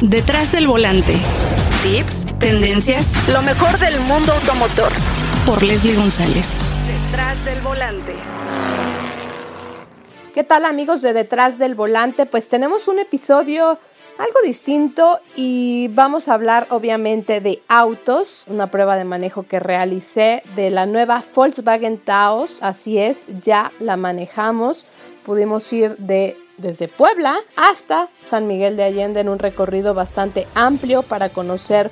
Detrás del volante. Tips, tendencias, lo mejor del mundo automotor. Por Leslie González. Detrás del volante. ¿Qué tal amigos de Detrás del Volante? Pues tenemos un episodio algo distinto y vamos a hablar obviamente de autos, una prueba de manejo que realicé de la nueva Volkswagen Taos, así es, ya la manejamos, pudimos ir de desde Puebla hasta San Miguel de Allende en un recorrido bastante amplio para conocer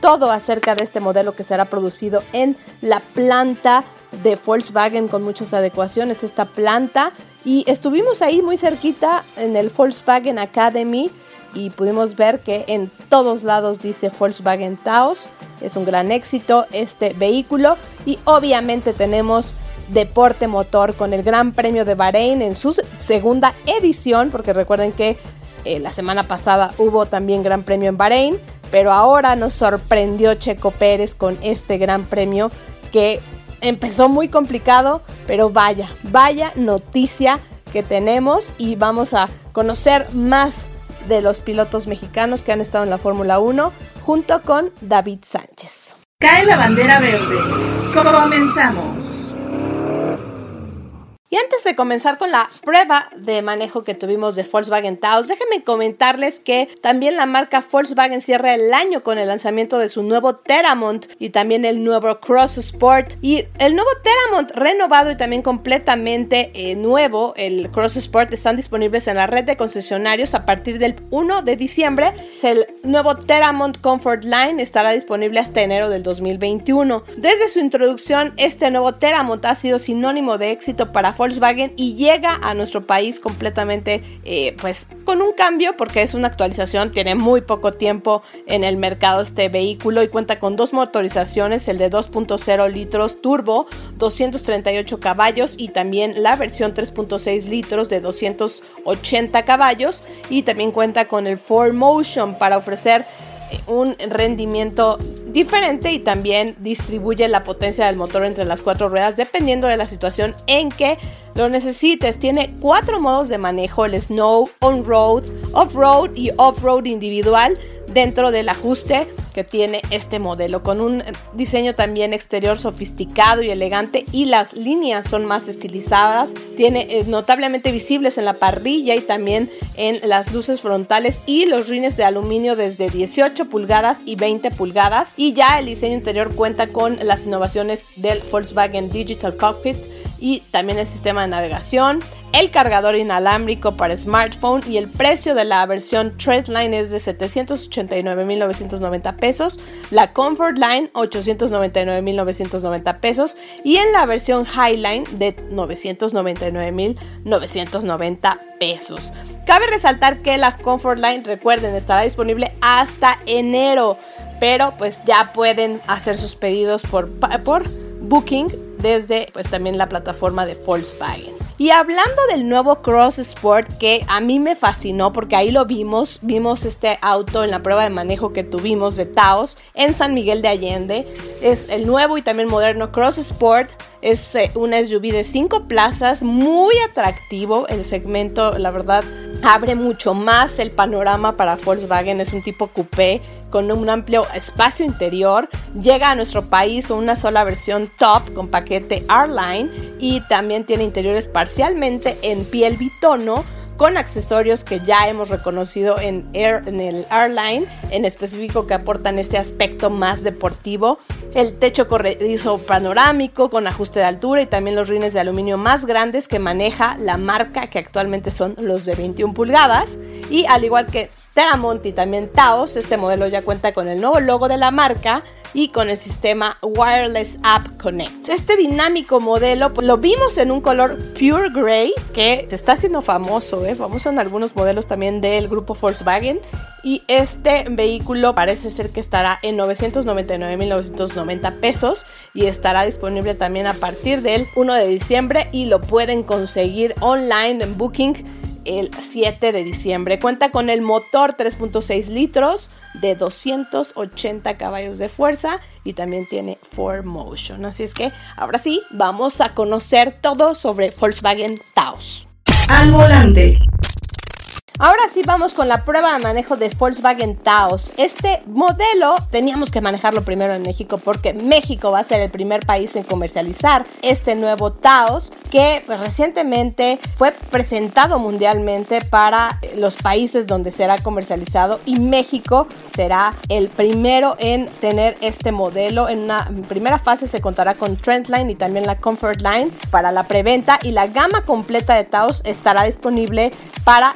todo acerca de este modelo que será producido en la planta de Volkswagen con muchas adecuaciones, esta planta. Y estuvimos ahí muy cerquita en el Volkswagen Academy y pudimos ver que en todos lados dice Volkswagen Taos. Es un gran éxito este vehículo y obviamente tenemos deporte motor con el Gran Premio de Bahrein en su segunda edición, porque recuerden que eh, la semana pasada hubo también Gran Premio en Bahrein, pero ahora nos sorprendió Checo Pérez con este Gran Premio que empezó muy complicado, pero vaya, vaya noticia que tenemos y vamos a conocer más de los pilotos mexicanos que han estado en la Fórmula 1 junto con David Sánchez. Cae la bandera verde. Comenzamos. Antes de comenzar con la prueba de manejo que tuvimos de Volkswagen Taos, déjenme comentarles que también la marca Volkswagen cierra el año con el lanzamiento de su nuevo Teramont y también el nuevo Cross Sport. Y el nuevo Teramont renovado y también completamente eh, nuevo, el Cross Sport, están disponibles en la red de concesionarios a partir del 1 de diciembre. El nuevo Teramont Comfort Line estará disponible hasta enero del 2021. Desde su introducción, este nuevo Teramont ha sido sinónimo de éxito para Volkswagen y llega a nuestro país completamente eh, pues con un cambio porque es una actualización, tiene muy poco tiempo en el mercado este vehículo y cuenta con dos motorizaciones, el de 2.0 litros turbo, 238 caballos y también la versión 3.6 litros de 280 caballos y también cuenta con el 4Motion para ofrecer un rendimiento diferente y también distribuye la potencia del motor entre las cuatro ruedas dependiendo de la situación en que lo necesites. Tiene cuatro modos de manejo, el snow, on-road, off-road y off-road individual dentro del ajuste que tiene este modelo con un diseño también exterior sofisticado y elegante y las líneas son más estilizadas tiene eh, notablemente visibles en la parrilla y también en las luces frontales y los rines de aluminio desde 18 pulgadas y 20 pulgadas. Y ya el diseño interior cuenta con las innovaciones del Volkswagen Digital Cockpit y también el sistema de navegación, el cargador inalámbrico para smartphone y el precio de la versión Treadline es de 789.990 pesos, la Comfort Line 899.990 pesos y en la versión Highline de 999.990 pesos. Cabe resaltar que la Comfort Line, recuerden, estará disponible hasta enero, pero pues ya pueden hacer sus pedidos por, por Booking desde pues también la plataforma de Volkswagen. Y hablando del nuevo Cross Sport que a mí me fascinó porque ahí lo vimos, vimos este auto en la prueba de manejo que tuvimos de Taos en San Miguel de Allende. Es el nuevo y también moderno Cross Sport. Es eh, un SUV de 5 plazas, muy atractivo. El segmento, la verdad, abre mucho más el panorama para Volkswagen. Es un tipo coupé con un amplio espacio interior. Llega a nuestro país una sola versión top con paquete R-Line y también tiene interiores parcialmente en piel bitono con accesorios que ya hemos reconocido en, Air, en el R-Line, en específico que aportan este aspecto más deportivo. El techo corredizo panorámico con ajuste de altura y también los rines de aluminio más grandes que maneja la marca que actualmente son los de 21 pulgadas. Y al igual que Teramont también Taos, este modelo ya cuenta con el nuevo logo de la marca y con el sistema Wireless App Connect. Este dinámico modelo pues, lo vimos en un color Pure Gray que se está haciendo famoso, ¿eh? famoso en algunos modelos también del grupo Volkswagen. Y este vehículo parece ser que estará en 999.990 pesos y estará disponible también a partir del 1 de diciembre y lo pueden conseguir online en Booking el 7 de diciembre. Cuenta con el motor 3.6 litros de 280 caballos de fuerza y también tiene 4Motion. Así es que ahora sí, vamos a conocer todo sobre Volkswagen Taos. Al volante. Ahora sí vamos con la prueba de manejo de Volkswagen Taos. Este modelo teníamos que manejarlo primero en México porque México va a ser el primer país en comercializar este nuevo Taos que pues, recientemente fue presentado mundialmente para los países donde será comercializado y México será el primero en tener este modelo. En una primera fase se contará con Trendline y también la Comfort Line para la preventa y la gama completa de Taos estará disponible para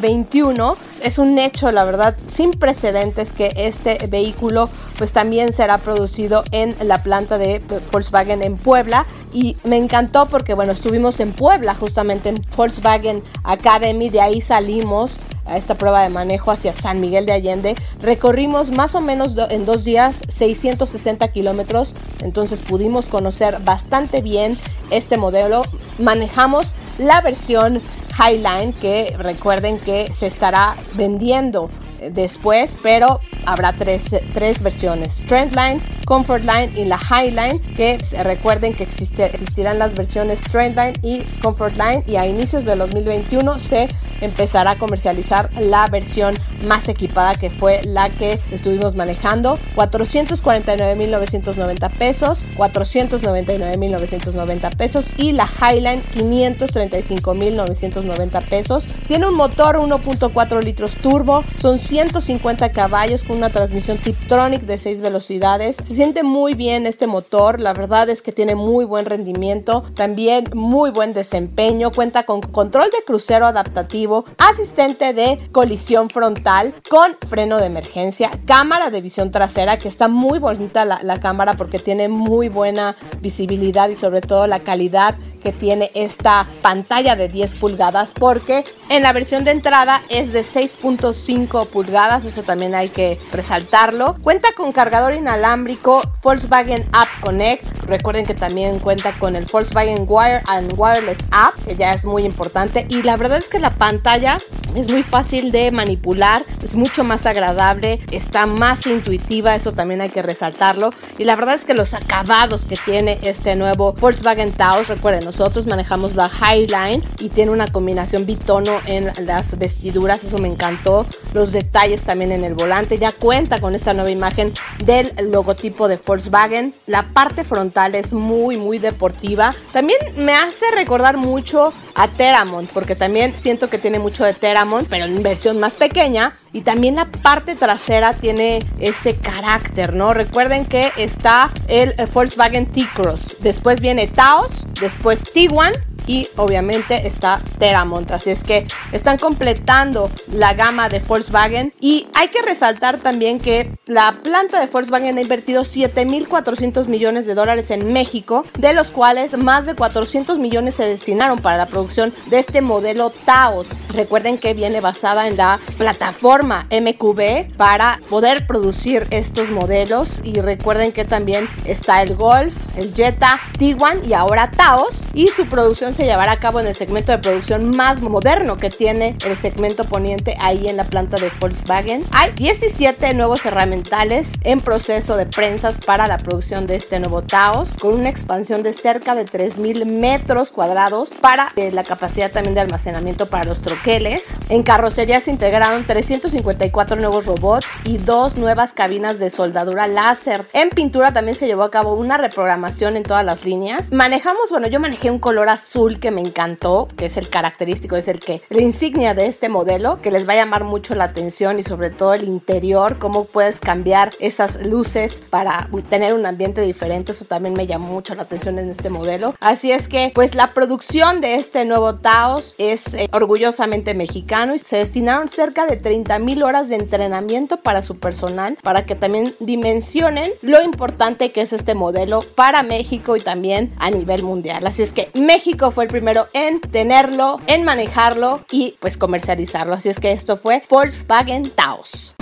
2021. Es un hecho, la verdad, sin precedentes que este vehículo pues también será producido en la planta de Volkswagen en Puebla y me encantó porque bueno, estuvimos en Puebla justamente en Volkswagen Academy, de ahí salimos a esta prueba de manejo hacia San Miguel de Allende. Recorrimos más o menos en dos días 660 kilómetros, entonces pudimos conocer bastante bien este modelo. Manejamos la versión Highline que recuerden que se estará vendiendo después, pero habrá tres, tres versiones, Trendline, Comfort Line y la Highline, que recuerden que existirán las versiones Trendline y Comfort Line y a inicios de 2021 se empezará a comercializar la versión más equipada que fue la que estuvimos manejando, 449.990 pesos, 499.990 pesos y la Highline 535.990 pesos. Tiene un motor 1.4 litros turbo, son 150 caballos con una transmisión Tiptronic de 6 velocidades. Se siente muy bien este motor, la verdad es que tiene muy buen rendimiento, también muy buen desempeño, cuenta con control de crucero adaptativo, asistente de colisión frontal con freno de emergencia, cámara de visión trasera que está muy bonita la, la cámara porque tiene muy buena visibilidad y sobre todo la calidad que tiene esta pantalla de 10 pulgadas porque en la versión de entrada es de 6.5 pulgadas, eso también hay que resaltarlo. Cuenta con cargador inalámbrico Volkswagen App Connect, recuerden que también cuenta con el Volkswagen Wire and Wireless App, que ya es muy importante y la verdad es que la pantalla es muy fácil de manipular, es mucho más agradable, está más intuitiva, eso también hay que resaltarlo y la verdad es que los acabados que tiene este nuevo Volkswagen Taos, recuerden nosotros manejamos la Highline y tiene una combinación bitono en las vestiduras, eso me encantó. Los detalles también en el volante, ya cuenta con esta nueva imagen del logotipo de Volkswagen. La parte frontal es muy, muy deportiva. También me hace recordar mucho a Teramont, porque también siento que tiene mucho de Teramont, pero en versión más pequeña. Y también la parte trasera tiene ese carácter, ¿no? Recuerden que está el Volkswagen T-Cross. Después viene Taos, después Tiguan y obviamente está Teramont. Así es que están completando la gama de Volkswagen y hay que resaltar también que la planta de Volkswagen ha invertido 7.400 millones de dólares en México, de los cuales más de 400 millones se destinaron para la producción de este modelo Taos. Recuerden que viene basada en la plataforma MQB para poder producir estos modelos y recuerden que también está el Golf, el Jetta, Tiguan y ahora Taos y su producción se llevará a cabo en el segmento de producción más moderno que tiene el segmento poniente ahí en la planta de Volkswagen. Hay 17 nuevos herramientales en proceso de prensas para la producción de este nuevo Taos, con una expansión de cerca de 3.000 metros cuadrados para eh, la capacidad también de almacenamiento para los troqueles. En carrocería se integraron 354 nuevos robots y dos nuevas cabinas de soldadura láser. En pintura también se llevó a cabo una reprogramación en todas las líneas. Manejamos, bueno, yo manejé un color azul que me encantó, que es el característico, es el que, la insignia de este modelo, que les va a llamar mucho la atención y sobre todo el interior, cómo puedes cambiar esas luces para tener un ambiente diferente, eso también me llamó mucho la atención en este modelo. Así es que, pues la producción de este nuevo Taos es eh, orgullosamente mexicano y se destinaron cerca de 30 mil horas de entrenamiento para su personal, para que también dimensionen lo importante que es este modelo para México y también a nivel mundial. Así es que México fue el primero en tenerlo, en manejarlo y pues comercializarlo. Así es que esto fue Volkswagen Taos.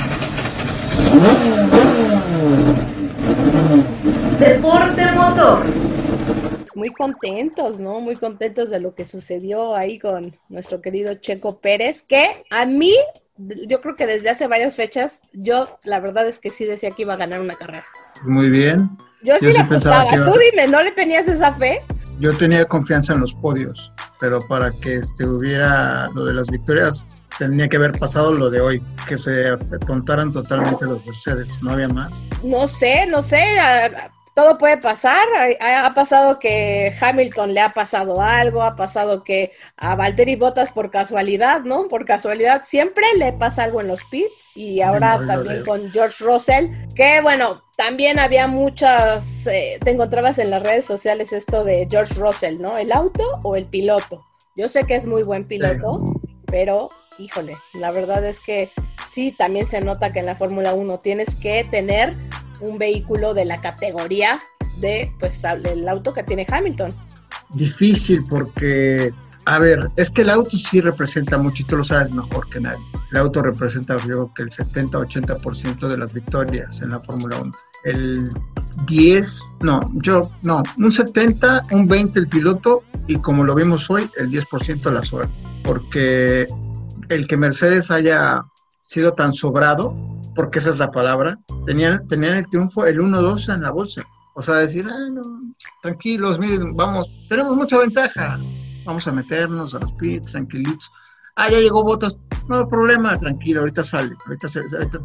Deporte motor. Muy contentos, ¿no? Muy contentos de lo que sucedió ahí con nuestro querido Checo Pérez, que a mí, yo creo que desde hace varias fechas, yo la verdad es que sí decía que iba a ganar una carrera. Muy bien. Yo sí, la pensaba. Tú dime, ¿no le tenías esa fe? Yo tenía confianza en los podios, pero para que este, hubiera lo de las victorias, tenía que haber pasado lo de hoy, que se contaran totalmente los Mercedes, no había más. No sé, no sé, todo puede pasar. Ha, pasado que Hamilton le ha pasado algo, ha pasado que a Valtteri Bottas por casualidad, ¿no? Por casualidad siempre le pasa algo en los pits y ahora también con George Russell, que bueno, también había muchas, eh, te encontrabas en las redes sociales esto de George Russell, ¿no? ¿El auto o el piloto? Yo sé que es muy buen piloto, pero híjole, la verdad es que sí, también se nota que en la Fórmula 1 tienes que tener un vehículo de la categoría de pues el auto que tiene Hamilton. Difícil porque, a ver, es que el auto sí representa mucho y tú lo sabes mejor que nadie. El auto representa, creo que el 70-80% de las victorias en la Fórmula 1. El 10, no, yo, no, un 70, un 20 el piloto y como lo vimos hoy, el 10% la suerte. Porque el que Mercedes haya sido tan sobrado porque esa es la palabra, tenían, tenían el triunfo, el 1-2 en la bolsa. O sea, decir, ah, tranquilos, miren, vamos, tenemos mucha ventaja, vamos a meternos a los pits, tranquilitos. Ah, ya llegó Botas, no hay problema, tranquilo, ahorita sale, ahorita,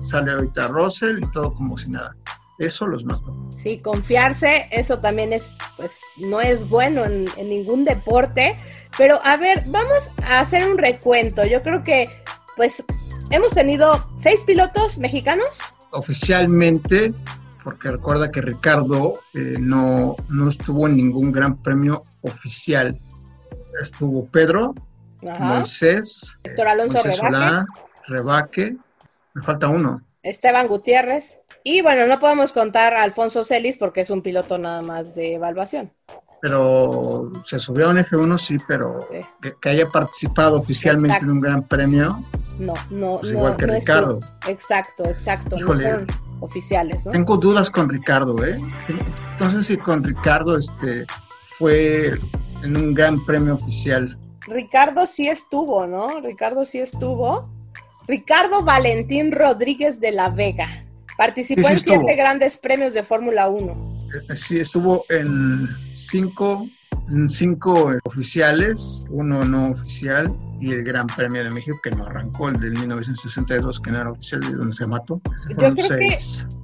sale ahorita Russell y todo como si nada. Eso los mató. Sí, confiarse, eso también es, pues, no es bueno en, en ningún deporte. Pero a ver, vamos a hacer un recuento. Yo creo que, pues, Hemos tenido seis pilotos mexicanos. Oficialmente, porque recuerda que Ricardo eh, no, no estuvo en ningún gran premio oficial. Estuvo Pedro, Moisés, Héctor Alonso Rebaque. Rebaque, me falta uno. Esteban Gutiérrez. Y bueno, no podemos contar a Alfonso Celis porque es un piloto nada más de evaluación pero se subió a un F1, sí, pero Que, haya participado oficialmente en un gran premio. No, no, pues igual que Ricardo. Exacto, exacto. oficiales, ¿no? Tengo dudas con Ricardo, ¿eh? Entonces, si con Ricardo este, fue en un gran premio oficial. Ricardo sí estuvo, ¿no? Ricardo sí estuvo. Ricardo Valentín Rodríguez de la Vega. Participó en siete grandes premios de Fórmula 1. Eh, sí, estuvo en cinco, en cinco oficiales, uno no oficial y el Gran Premio de México que no arrancó, el del 1962 que no era oficial, de donde se mató. Yo creo que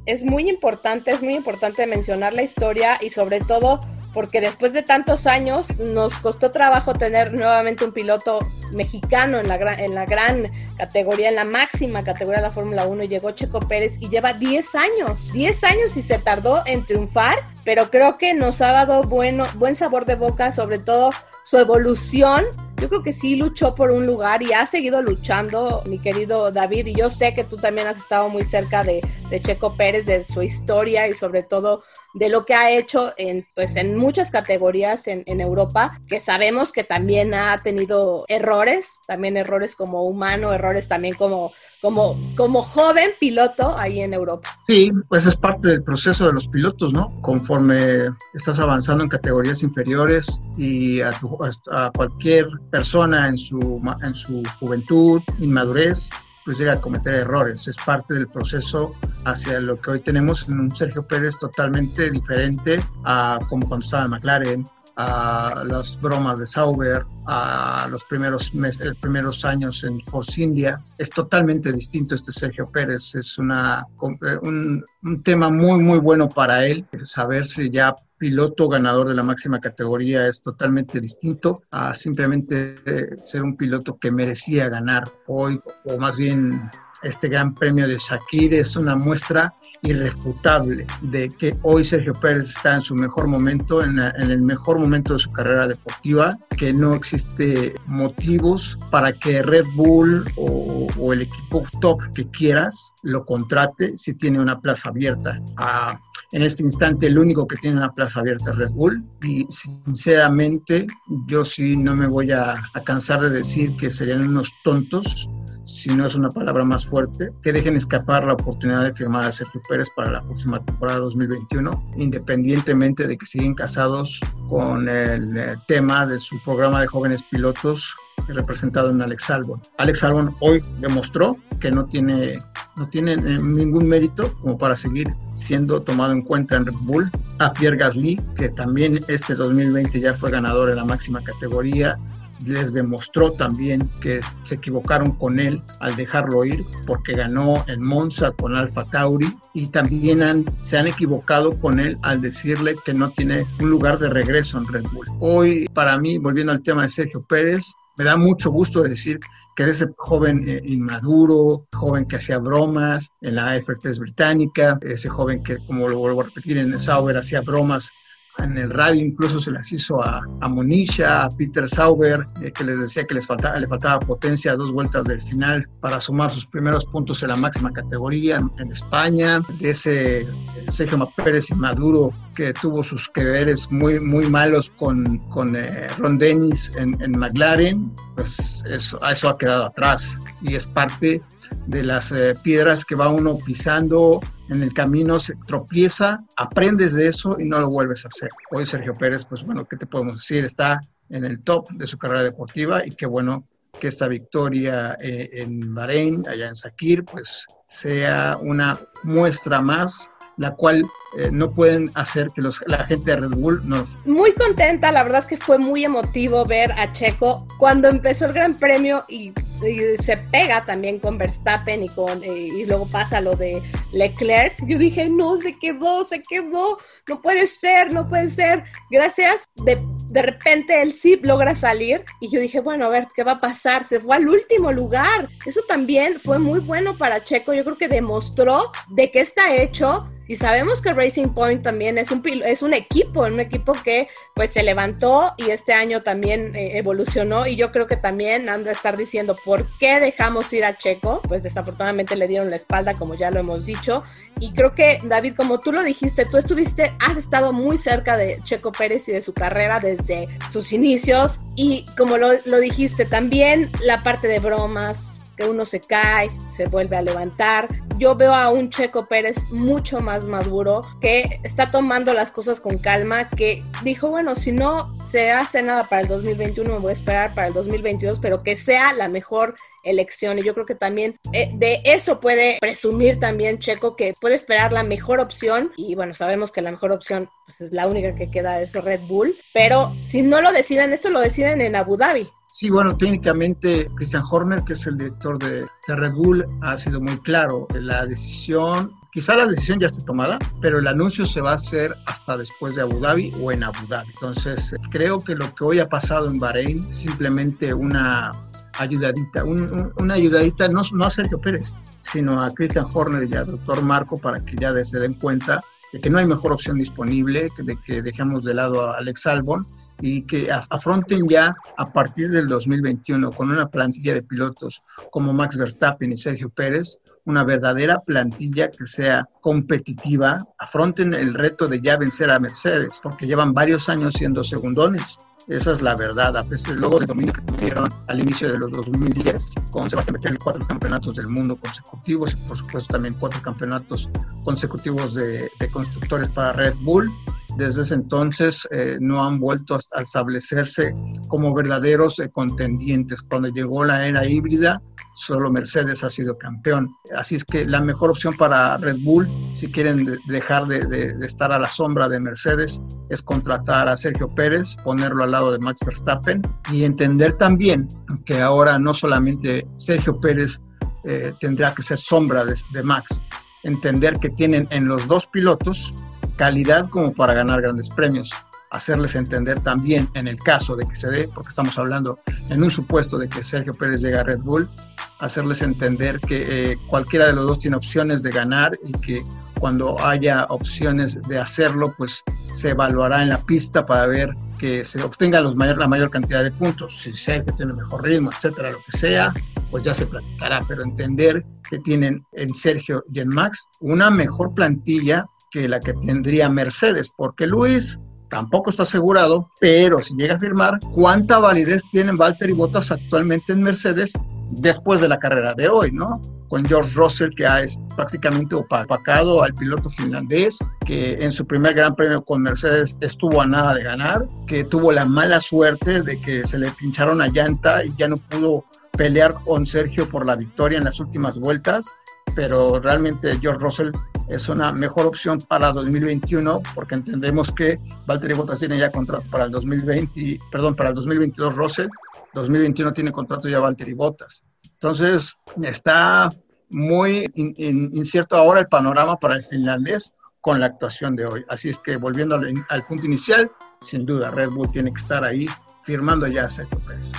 es muy importante, es muy importante mencionar la historia y sobre todo porque después de tantos años nos costó trabajo tener nuevamente un piloto mexicano en la, gran, en la gran categoría, en la máxima categoría de la Fórmula 1. Llegó Checo Pérez y lleva 10 años, 10 años y se tardó en triunfar, pero creo que nos ha dado bueno, buen sabor de boca, sobre todo su evolución yo creo que sí luchó por un lugar y ha seguido luchando, mi querido David, y yo sé que tú también has estado muy cerca de, de Checo Pérez, de su historia y sobre todo de lo que ha hecho en, pues, en muchas categorías en, Europa, que sabemos que también ha tenido errores, también errores como humano, errores también como, como, como joven piloto ahí en Europa. Sí, pues es parte del proceso de los pilotos, ¿no? Conforme estás avanzando en categorías inferiores y a, a cualquier persona en su, en su juventud, inmadurez, pues llega a cometer errores. Es parte del proceso hacia lo que hoy tenemos en un Sergio Pérez totalmente diferente a como cuando estaba en McLaren, a las bromas de Sauber, a los primeros, meses, primeros años en Force India. Es totalmente distinto este Sergio Pérez. Es una, eh, un, un tema muy, muy bueno para él, saberse ya piloto ganador de la máxima categoría es totalmente distinto a simplemente ser un piloto que merecía ganar hoy, o más bien este gran premio de Shakir es una muestra irrefutable de que hoy Sergio Pérez está en su mejor momento, en, el mejor momento de su carrera deportiva, que no existe motivos para que Red Bull o, o el equipo top que quieras lo contrate si tiene una plaza abierta. A, en este instante el único que tiene una plaza abierta es Red Bull. Y sinceramente yo sí no me voy a, cansar de decir que serían unos tontos si no es una palabra más fuerte, que dejen escapar la oportunidad de firmar a Sergio Pérez para la próxima temporada 2021, independientemente de que siguen casados con el eh, tema de su programa de jóvenes pilotos representado en Alex Albon. Alex Albon hoy demostró que no tiene, no tiene eh, ningún mérito como para seguir siendo tomado en cuenta en Red Bull. A Pierre Gasly, que también este 2020 ya fue ganador en la máxima categoría, les demostró también que se equivocaron con él al dejarlo ir porque ganó en Monza con Alfa Tauri y también han, se han equivocado con él al decirle que no tiene un lugar de regreso en Red Bull. Hoy, para mí, volviendo al tema de Sergio Pérez, me da mucho gusto decir que es ese joven eh, inmaduro, joven que hacía bromas en la F3 británica, ese joven que, como lo vuelvo a repetir, en Sauber hacía bromas en el radio incluso se las hizo a, a a Peter Sauber, eh, que les decía que les faltaba, le faltaba potencia a dos vueltas del final para sumar sus primeros puntos en la máxima categoría en, España, de ese eh, Sergio Pérez Maduro que tuvo sus que veres muy, muy malos con, con eh, Ron Dennis en, en, McLaren, pues eso, eso ha quedado atrás y es parte de las piedras que va uno pisando en el camino se tropieza, aprendes de eso y no lo vuelves a hacer. Hoy Sergio Pérez, pues bueno, ¿qué te podemos decir? Está en el top de su carrera deportiva y qué bueno que esta victoria eh, en Bahrein, allá en Sakir, pues sea una muestra más la cual eh, no pueden hacer que los, la gente de Red Bull nos... Muy contenta, la verdad es que fue muy emotivo ver a Checo cuando empezó el Gran Premio y, se pega también con Verstappen y, con, eh, y luego pasa lo de Leclerc. Yo dije, no, se quedó, se quedó, no puede ser, no puede ser. Gracias, de, de repente él sí logra salir y yo dije, bueno, a ver, ¿qué va a pasar? Se fue al último lugar. Eso también fue muy bueno para Checo, yo creo que demostró de qué está hecho y sabemos que Racing Point también es un, es un equipo, un equipo que pues se levantó y este año también eh, evolucionó. Y yo creo que también han de estar diciendo por qué dejamos ir a Checo, pues desafortunadamente le dieron la espalda como ya lo hemos dicho. Y creo que David, como tú lo dijiste, tú estuviste, has estado muy cerca de Checo Pérez y de su carrera desde sus inicios. Y como lo, lo dijiste, también la parte de bromas, que uno se cae, se vuelve a levantar. Yo veo a un Checo Pérez mucho más maduro, que está tomando las cosas con calma, que dijo, bueno, si no se hace nada para el 2021, me voy a esperar para el 2022, pero que sea la mejor elección. Y yo creo que también eh, de eso puede presumir también Checo, que puede esperar la mejor opción. Y bueno, sabemos que la mejor opción pues, es la única que queda, es Red Bull. Pero si no lo deciden, esto lo deciden en Abu Dhabi. Sí, bueno, técnicamente Christian Horner, que es el director de, Red Bull, ha sido muy claro. La decisión, quizá la decisión ya esté tomada, pero el anuncio se va a hacer hasta después de Abu Dhabi o en Abu Dhabi. Entonces, creo que lo que hoy ha pasado en Bahrein simplemente una ayudadita, una ayudadita no, no a Sergio Pérez, sino a Christian Horner y al doctor Marco para que ya se den cuenta de que no hay mejor opción disponible, de que dejemos de lado a Alex Albon y que afronten ya a partir del 2021 con una plantilla de pilotos como Max Verstappen y Sergio Pérez, una verdadera plantilla que sea competitiva, afronten el reto de ya vencer a Mercedes, porque llevan varios años siendo segundones. Esa es la verdad, a pesar del logo de dominio que tuvieron al inicio de los 2010, con Sebastián Vettel cuatro campeonatos del mundo consecutivos y por supuesto también cuatro campeonatos consecutivos de, de constructores para Red Bull desde ese entonces eh, no han vuelto a establecerse como verdaderos eh, contendientes. Cuando llegó la era híbrida, solo Mercedes ha sido campeón. Así es que la mejor opción para Red Bull, si quieren dejar de, estar a la sombra de Mercedes, es contratar a Sergio Pérez, ponerlo al lado de Max Verstappen y entender también que ahora no solamente Sergio Pérez eh, tendrá que ser sombra de Max, entender que tienen en los dos pilotos calidad como para ganar grandes premios. Hacerles entender también en el caso de que se dé, porque estamos hablando en un supuesto de que Sergio Pérez llegue a Red Bull, hacerles entender que eh, cualquiera de los dos tiene opciones de ganar y que cuando haya opciones de hacerlo, pues se evaluará en la pista para ver que se obtenga la mayor cantidad de puntos. Si Sergio tiene mejor ritmo, etcétera, lo que sea, pues ya se platicará. Pero entender que tienen en Sergio y en Max una mejor plantilla que la que tendría Mercedes, porque Luis tampoco está asegurado, pero si llega a firmar, ¿cuánta validez tienen Valtteri Bottas actualmente en Mercedes después de la carrera de hoy, no? Con George Russell, que ha prácticamente opacado al piloto finlandés, que en su primer gran premio con Mercedes estuvo a nada de ganar, que tuvo la mala suerte de que se le pincharon a llanta y ya no pudo pelear con Sergio por la victoria en las últimas vueltas, pero realmente George Russell es una mejor opción para 2021 porque entendemos que Valtteri Bottas tiene ya contrato para el 2020, perdón, para el 2022 Russell, 2021 tiene contrato ya Valtteri Bottas. Entonces, está muy incierto ahora el panorama para el finlandés con la actuación de hoy. Así es que volviendo al, punto inicial, sin duda Red Bull tiene que estar ahí firmando ya a Sergio Pérez.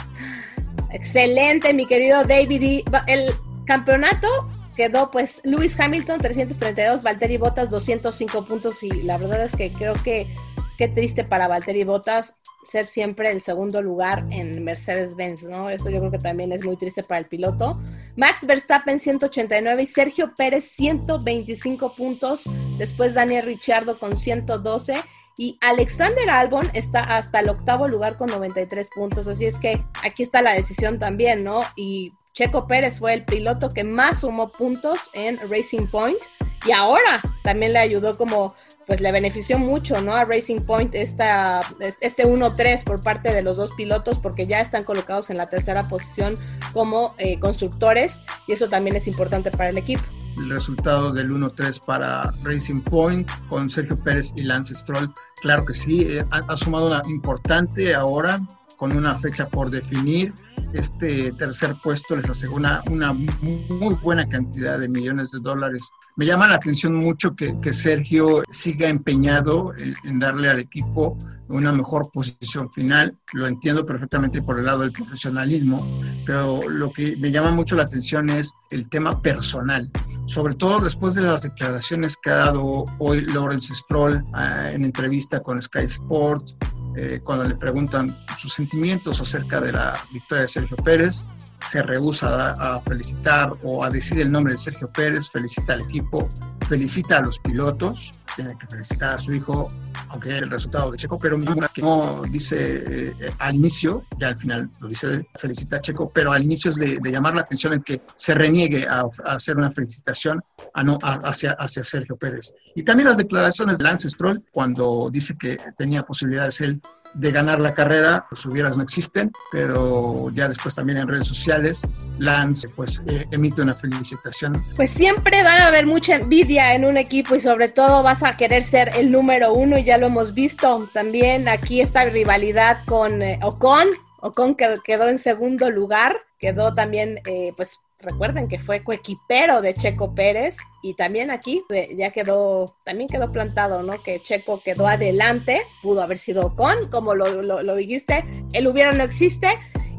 Excelente, mi querido David. El campeonato quedó pues Lewis Hamilton 332, Valtteri Bottas 205 puntos y la verdad es que creo que qué triste para Valtteri Bottas ser siempre el segundo lugar en Mercedes-Benz, ¿no? Eso yo creo que también es muy triste para el piloto. Max Verstappen 189 y Sergio Pérez 125 puntos, después Daniel Ricciardo con 112 y Alexander Albon está hasta el octavo lugar con 93 puntos, así es que aquí está la decisión también, ¿no? Y Checo Pérez fue el piloto que más sumó puntos en Racing Point y ahora también le ayudó como pues le benefició mucho, ¿no? A Racing Point esta, este 1-3 por parte de los dos pilotos porque ya están colocados en la tercera posición como eh, constructores y eso también es importante para el equipo. El resultado del 1-3 para Racing Point con Sergio Pérez y Lance Stroll, claro que sí, eh, ha, sumado una importante ahora con una fecha por definir. Este tercer puesto les asegura una muy buena cantidad de millones de dólares me llama la atención mucho que, Sergio siga empeñado en, darle al equipo una mejor posición final. Lo entiendo perfectamente por el lado del profesionalismo, pero lo que me llama mucho la atención es el tema personal. Sobre todo después de las declaraciones que ha dado hoy Lawrence Stroll ah, en entrevista con Sky Sport, eh, cuando le preguntan sus sentimientos acerca de la victoria de Sergio Pérez se rehúsa a, felicitar o a decir el nombre de Sergio Pérez, felicita al equipo, felicita a los pilotos, tiene que felicitar a su hijo, aunque el resultado de Checo, pero que no dice eh, al inicio, ya al final lo dice, felicita a Checo, pero al inicio es de, llamar la atención el que se reniegue a, hacer una felicitación a no, hacia, hacia Sergio Pérez. Y también las declaraciones de Lance Stroll, cuando dice que tenía posibilidades él de ganar la carrera, los hubieras no existen, pero ya después también en redes sociales, Lance pues eh, emite una felicitación. Pues siempre van a haber mucha envidia en un equipo y sobre todo vas a querer ser el número uno y ya lo hemos visto también aquí esta rivalidad con eh, Ocon, Ocon quedó en segundo lugar, quedó también eh, pues recuerden que fue coequipero de Checo Pérez y también aquí ya quedó, también quedó plantado, ¿no? Que Checo quedó adelante, pudo haber sido con, como lo, lo, dijiste, el hubiera no existe.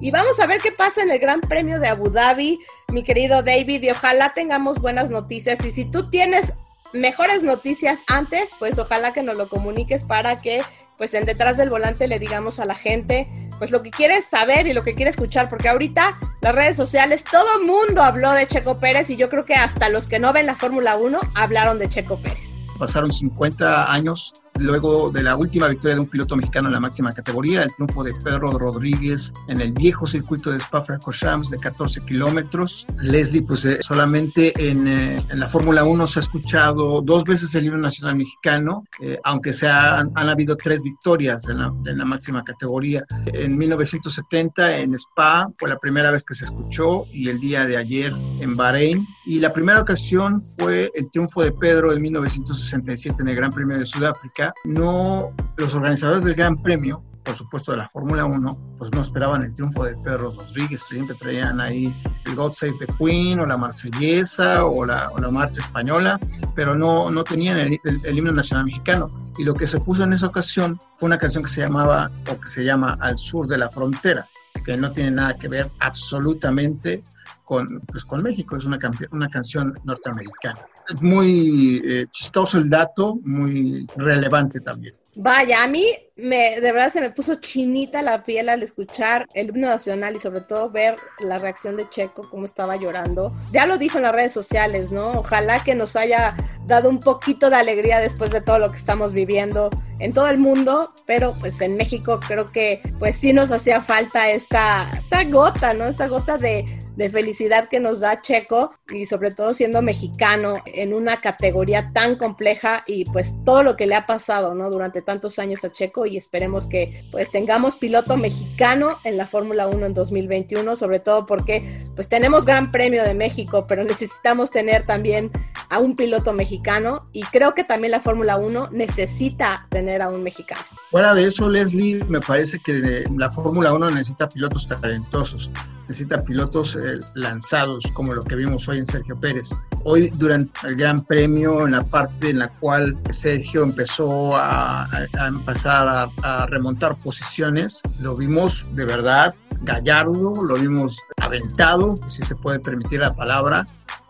Y vamos a ver qué pasa en el Gran Premio de Abu Dhabi, mi querido David, y ojalá tengamos buenas noticias. Y si tú tienes mejores noticias antes, pues ojalá que nos lo comuniques para que pues en detrás del volante le digamos a la gente pues lo que quiere saber y lo que quiere escuchar, porque ahorita las redes sociales, todo mundo habló de Checo Pérez y yo creo que hasta los que no ven la Fórmula 1 hablaron de Checo Pérez. Pasaron 50 años luego de la última victoria de un piloto mexicano en la máxima categoría, el triunfo de Pedro Rodríguez en el viejo circuito de Spa-Francorchamps de 14 kilómetros. Leslie, pues eh, solamente en, eh, en la Fórmula 1 se ha escuchado dos veces el himno nacional mexicano, eh, aunque se han, han, habido tres victorias en la, en la, máxima categoría. En 1970 en Spa fue la primera vez que se escuchó y el día de ayer en Bahrein. Y la primera ocasión fue el triunfo de Pedro en 1967 en el Gran Premio de Sudáfrica no, los organizadores del Gran Premio, por supuesto de la Fórmula 1, pues no esperaban el triunfo de Pedro Rodríguez, siempre traían ahí el God Save the Queen o la marsellesa o la, marcha española, pero no, no tenían el, himno nacional mexicano. Y lo que se puso en esa ocasión fue una canción que se llamaba o que se llama Al Sur de la Frontera, que no tiene nada que ver absolutamente con, pues, con México, es una canción norteamericana es muy eh, chistoso el dato, muy relevante también. Vaya, a mí me, de verdad se me puso chinita la piel al escuchar el himno nacional y sobre todo ver la reacción de Checo, cómo estaba llorando. Ya lo dijo en las redes sociales, ¿no? Ojalá que nos haya dado un poquito de alegría después de todo lo que estamos viviendo en todo el mundo, pero pues en México creo que pues sí nos hacía falta esta, esta gota, ¿no? Esta gota de, de felicidad que nos da Checo y sobre todo siendo mexicano en una categoría tan compleja y pues todo lo que le ha pasado, ¿no? Durante tantos años a Checo y esperemos que pues tengamos piloto mexicano en la Fórmula 1 en 2021, sobre todo porque pues tenemos Gran Premio de México, pero necesitamos tener también a un piloto mexicano y creo que también la Fórmula 1 necesita tener a un mexicano. Fuera de eso, Leslie, me parece que la Fórmula 1 necesita pilotos talentosos, necesita pilotos lanzados, como lo que vimos hoy en Sergio Pérez. Hoy, durante el Gran Premio, en la parte en la cual Sergio empezó a, empezar a remontar posiciones, lo vimos de verdad gallardo, lo vimos aventado, si se puede permitir la palabra,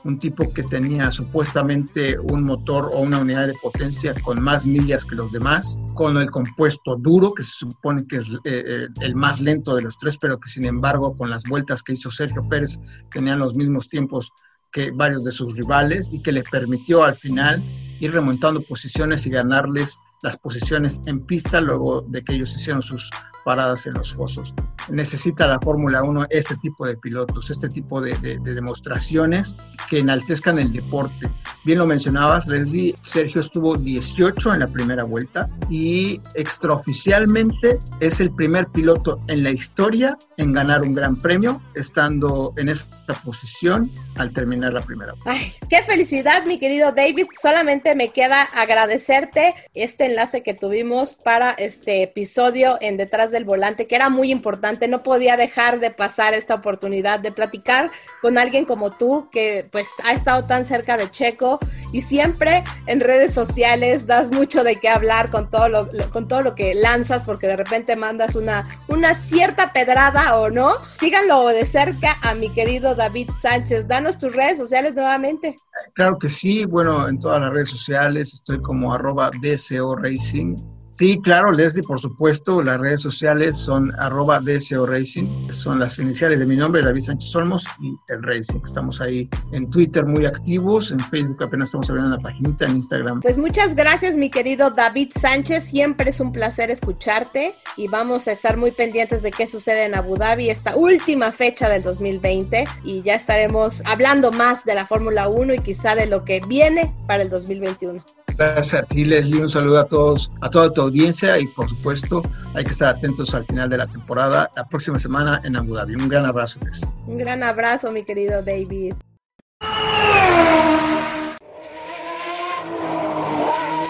un tipo que tenía supuestamente un motor o una unidad de potencia con más millas que los demás, con el compuesto duro, que se supone que es eh, eh, el más lento de los tres, pero que sin embargo con las vueltas que hizo Sergio Pérez tenían los mismos tiempos que varios de sus rivales y que le permitió al final ir remontando posiciones y ganarles las posiciones en pista luego de que ellos hicieron sus paradas en los fosos. Necesita la Fórmula 1 este tipo de pilotos, este tipo de, demostraciones que enaltezcan el deporte. Bien lo mencionabas, Leslie, Sergio estuvo 18 en la primera vuelta y extraoficialmente es el primer piloto en la historia en ganar un gran premio, estando en esta posición al terminar la primera vuelta. Ay, qué felicidad, mi querido David. Solamente me queda agradecerte este enlace que tuvimos para este episodio en Detrás del Volante, que era muy importante. No podía dejar de pasar esta oportunidad de platicar con alguien como tú, que pues ha estado tan cerca de Checo y siempre en redes sociales das mucho de qué hablar con todo lo, con todo lo que lanzas, porque de repente mandas una, una cierta pedrada o no. Síganlo de cerca a mi querido David Sánchez. Danos tus redes sociales nuevamente. Claro que sí, bueno, en todas las redes sociales estoy como arroba DCO Racing Sí, claro, Leslie, por supuesto. Las redes sociales son arroba DSO Racing. Son las iniciales de mi nombre, David Sánchez Olmos, y el Racing. Estamos ahí en Twitter muy activos, en Facebook apenas estamos abriendo una paginita, en Instagram. Pues muchas gracias, mi querido David Sánchez. Siempre es un placer escucharte y vamos a estar muy pendientes de qué sucede en Abu Dhabi esta última fecha del 2020 y ya estaremos hablando más de la Fórmula 1 y quizá de lo que viene para el 2021. Gracias a ti, Leslie. Un saludo a todos, a toda tu audiencia y por supuesto hay que estar atentos al final de la temporada, la próxima semana en Abu Dhabi. Un gran abrazo, Leslie. Un gran abrazo, mi querido David.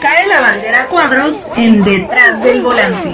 Cae la bandera a cuadros en detrás del volante.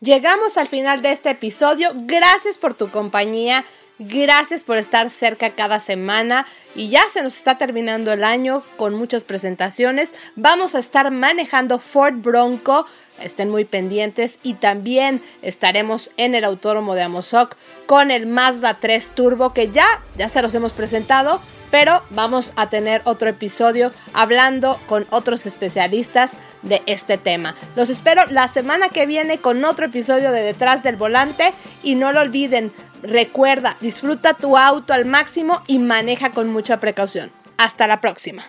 Llegamos al final de este episodio. Gracias por tu compañía. Gracias por estar cerca cada semana. Y ya se nos está terminando el año con muchas presentaciones. Vamos a estar manejando Ford Bronco, estén muy pendientes. Y también estaremos en el autódromo de Amozoc con el Mazda 3 Turbo que ya ya se los hemos presentado, pero vamos a tener otro episodio hablando con otros especialistas de este tema. Los espero la semana que viene con otro episodio de Detrás del Volante y no lo olviden, Recuerda, disfruta tu auto al máximo y maneja con mucha precaución. Hasta la próxima.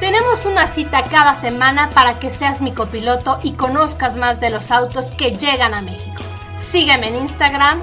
Tenemos una cita cada semana para que seas mi copiloto y conozcas más de los autos que llegan a México. Sígueme en Instagram,